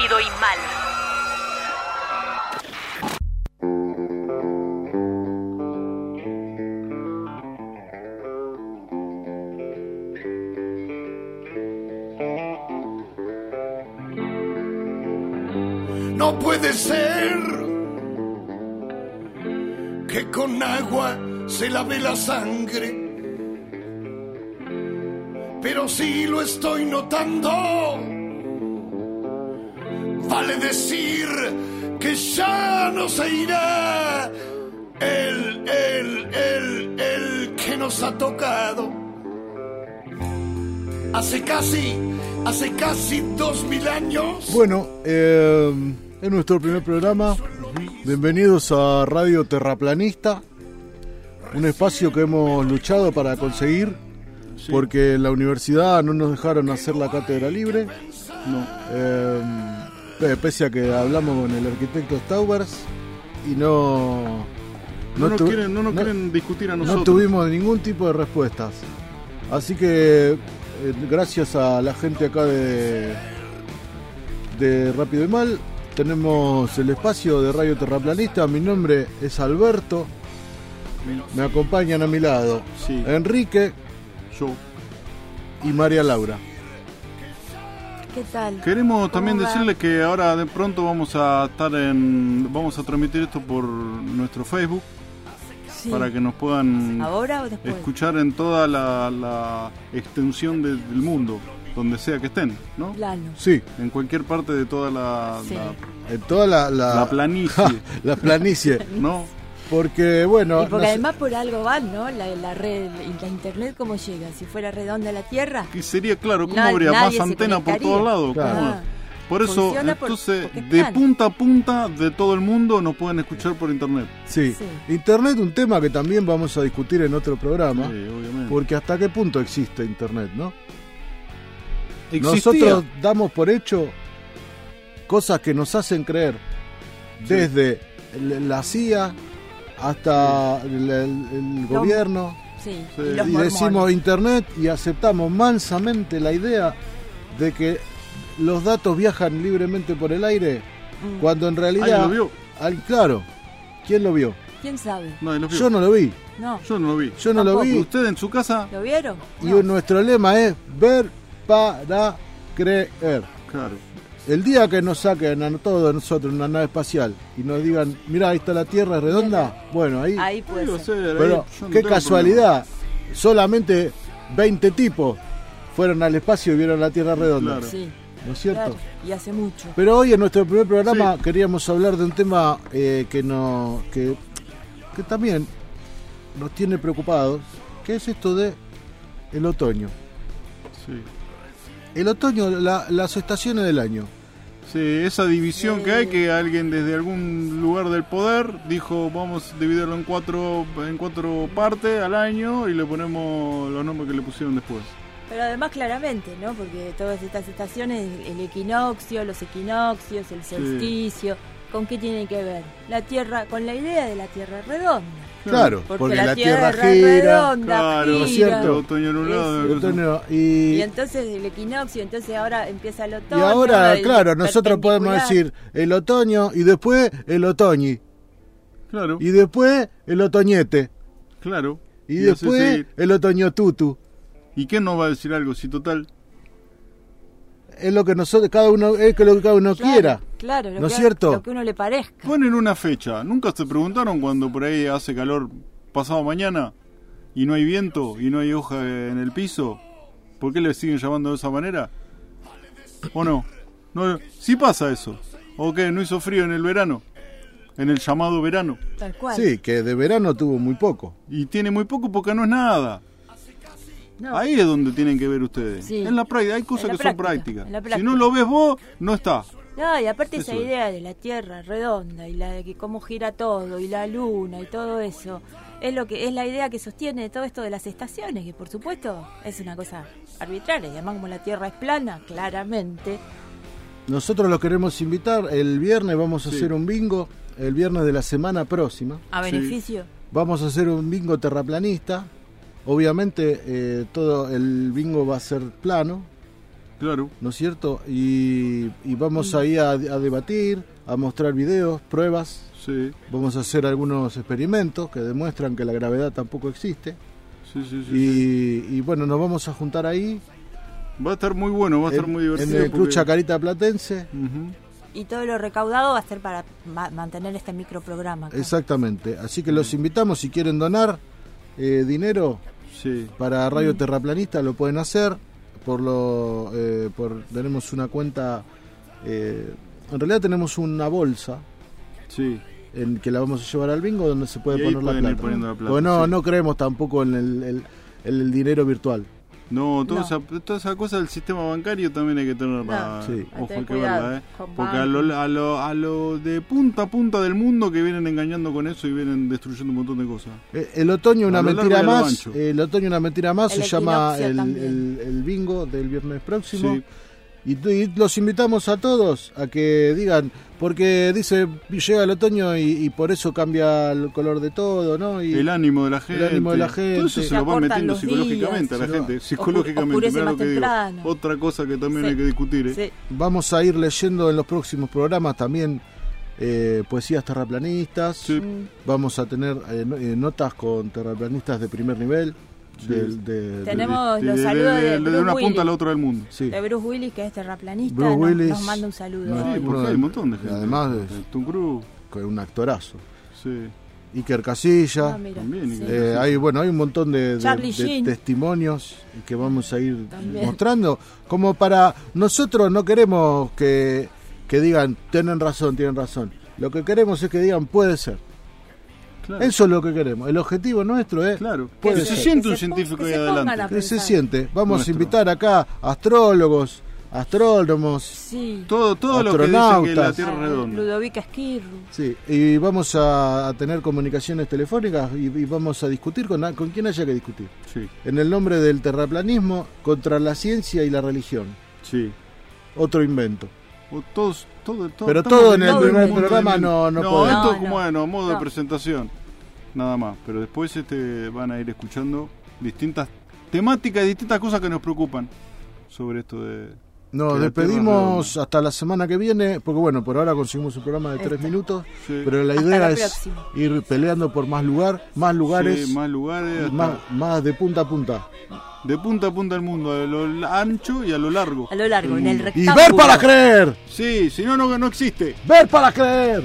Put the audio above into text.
Y Mal. No puede ser que con agua se lave la sangre. Pero si lo estoy notando, vale decir que ya no se irá el, el, el, el que nos ha tocado. Hace casi, hace casi dos mil años. Bueno, eh, es nuestro primer programa. Bienvenidos a Radio Terraplanista, un espacio que hemos luchado para conseguir, porque en la universidad no nos dejaron hacer la cátedra libre. Eh, eh, pese a que hablamos con el arquitecto Staubers y no. No, nos tu- quieren, no nos no- quieren discutir a no nosotros. tuvimos ningún tipo de respuestas. Así que eh, gracias a la gente acá de, de Rápido y Mal, tenemos el espacio de Radio Terraplanista. Mi nombre es Alberto. Me acompañan a mi lado Sí. Enrique Yo. y María Laura. ¿Qué tal? Queremos también ¿Cómo va? decirle que ahora de pronto vamos a estar en. Vamos a transmitir esto por nuestro Facebook Sí. para que nos puedan ¿Ahora o después? escuchar en toda la, la extensión de- del mundo, donde sea que estén, ¿no? Plano. Sí, En cualquier parte de toda la, Sí. la, en toda la, la, la planicie, la planicie. ¿no? Porque, bueno, y porque además por algo van, ¿no? La, la red, la internet, ¿cómo llega? Si fuera redonda la Tierra. Que sería claro, ¿cómo habría más nadie se antena por todos lados? Ah, Por eso, por- entonces, de punta a punta de todo el mundo nos pueden escuchar por internet. sí. Sí. Internet, un tema que también vamos a discutir en otro programa. Sí, obviamente. Porque hasta qué punto existe Internet, ¿no? Existía. Nosotros damos por hecho cosas que nos hacen creer, desde la CIA hasta el, el- el gobierno, sí. Sí. Y los y decimos Internet y aceptamos mansamente la idea de que los datos viajan libremente por el aire, Mm. cuando en realidad... ¿Alguien lo vio? al- claro, ¿quién lo vio? ¿Quién sabe? Nadie lo vio. Yo no lo vi, No. Yo no lo vi. yo no lo Tampoco. vi. ¿Usted en su casa? ¿Lo vieron? Y No. nuestro lema es ver para creer. Claro. El día que nos saquen a todos nosotros una nave espacial y nos digan, mira, ahí está la Tierra es redonda, bueno, ahí... Ahí puede ser. ahí pero no qué casualidad, solamente 20 tipos fueron al espacio y vieron la Tierra redonda, Claro. Sí, ¿no es cierto? claro. Y hace mucho. Pero hoy en nuestro primer programa Sí. queríamos hablar de un tema eh, que, no, que, que también nos tiene preocupados, que es esto de el otoño. Sí. El otoño, la- las estaciones del año. Sí, esa división que hay, que alguien desde algún lugar del poder dijo vamos a dividirlo en cuatro, en cuatro partes al año y le ponemos los nombres que le pusieron después. Pero además claramente, ¿no? Porque todas estas estaciones, el equinoccio, los equinoccios, el solsticio, ¿con qué tienen que ver? La Tierra, con la idea de la Tierra redonda. Claro, Porque, porque, la, la Tierra, Tierra gira. redonda, Claro, ¿no es gira. cierto? El otoño en un lado, otoño, Y y, entonces el equinoccio, entonces ahora empieza el y otoño. ahora, el claro, nosotros podemos decir el otoño y después el otoñi. Claro, Y después el otoñete. claro. Y, Y después el otoño tutu. ¿Y quién nos va a decir algo si total? Es lo que nosotros, cada uno, es que lo que cada uno Claro, quiera. Claro, lo ¿No que, es cierto? Lo que uno le parezca. Ponen una fecha. ¿Nunca se preguntaron cuando por ahí hace calor pasado mañana y no hay viento y no hay hoja en el piso? ¿Por qué le siguen llamando de esa manera? ¿O no? no ¿Sí pasa eso? ¿O qué? ¿No hizo frío en el verano? En el llamado verano. Tal cual. Sí, que de verano tuvo muy poco. Y tiene muy poco porque no es nada. No. Ahí es donde tienen que ver ustedes. Sí. En la práctica, hay cosas que son práctica, prácticas. Si no lo ves vos, no está. No, y aparte esa idea de la Tierra redonda y la de que cómo gira todo y la luna y todo eso es lo que es la idea que sostiene todo esto de las estaciones, que por supuesto es una cosa arbitraria, y además como la Tierra es plana, claramente. Nosotros los queremos invitar. El viernes vamos a Sí. hacer un bingo. El viernes de la semana próxima. A Sí. beneficio. Vamos a hacer un bingo terraplanista. Obviamente eh, todo el bingo va a ser plano. Claro. ¿no es cierto? Y, y vamos ahí a, a debatir, a mostrar videos, pruebas, Sí, vamos a hacer algunos experimentos que demuestran que la gravedad tampoco existe. sí, sí. sí, Y, y bueno, nos vamos a juntar ahí Va a estar muy bueno, va a estar en, muy en divertido. el Club porque- Chacarita Platense. Ujú. Y todo lo recaudado va a ser para ma- mantener este microprograma. acá. Exactamente. Así que los invitamos, si quieren donar eh, dinero Sí, para Radio Terraplanista, lo pueden hacer. Por lo, eh, por, tenemos una cuenta, eh, en realidad tenemos una bolsa sí. en que la vamos a llevar al bingo donde se puede Y ahí poner la ir plata. poniendo la plata, Porque no, sí. no creemos tampoco en el- el- el dinero virtual. No, toda, No. Esa, toda esa cosa del sistema bancario también hay que tenerla. No, Sí. Ojo, hay que verla, ¿eh? Porque a lo, a, lo, a lo de punta a punta del mundo que vienen engañando con eso y vienen destruyendo un montón de cosas. Eh, El otoño una mentira más. eh, El otoño una mentira más El se llama el, el- el bingo del viernes próximo. Sí. Y, y los invitamos a todos a que digan, porque dice, llega el otoño y, y por eso cambia el color de todo, ¿no? Y el ánimo de la gente. ánimo de la Todo eso gente. se Se lo van metiendo psicológicamente días. a la gente. Psicológicamente, mirá lo que digo. Otra cosa que también Sí. hay que discutir. ¿eh? Sí. Vamos a ir leyendo en los próximos programas también eh, poesías terraplanistas. Sí. Mm. Vamos a tener eh, eh, notas con terraplanistas de primer nivel. Del- de- de- Tenemos De- los de- saludos de- de, de Bruce una punta a la Willis. otra del mundo. sí. De Bruce Willis, que es terraplanista, Bruce nos, Willis. nos manda un saludo. No, Sí, porque de- hay un montón de gente. además de- Tom Cruise. con un actorazo. Sí. Iker Casilla. Ah, mira, También, sí. Eh, hay bueno hay un montón de, testimonios que vamos a ir También. mostrando como para nosotros no queremos que, que digan tienen razón tienen razón lo que queremos es que digan puede ser Claro. eso es lo que queremos el objetivo nuestro es Claro. Que se siente Que un se científico ahí adelante. que se siente vamos Nuestro. a invitar acá astrólogos astrónomos Sí. Todo, todo lo que dice que la Astronautas. Tierra es redonda. Ludovica Esquirru. sí y vamos a, a tener comunicaciones telefónicas y, y vamos a discutir con, con quien haya que discutir Sí, en el nombre del terraplanismo contra la ciencia y la religión sí. otro invento O todos, todo, todo- Pero todo en el primer programa no- no No, podemos. esto es como, bueno, modo de presentación. Nada más. Pero después este van a ir escuchando distintas temáticas y distintas cosas que nos preocupan sobre esto de. Nos despedimos tierra hasta la semana que viene, porque bueno, por ahora conseguimos un programa de tres Este. minutos, Sí, pero la idea la es próxima. ir peleando por más lugar, más lugares, sí, más lugares, hasta- más, más de punta a punta. de punta a punta del mundo, a lo ancho y a lo largo. A lo largo, en el mundo. Y rectángulo. ver para creer, Sí, si no, no, no existe. ver para creer.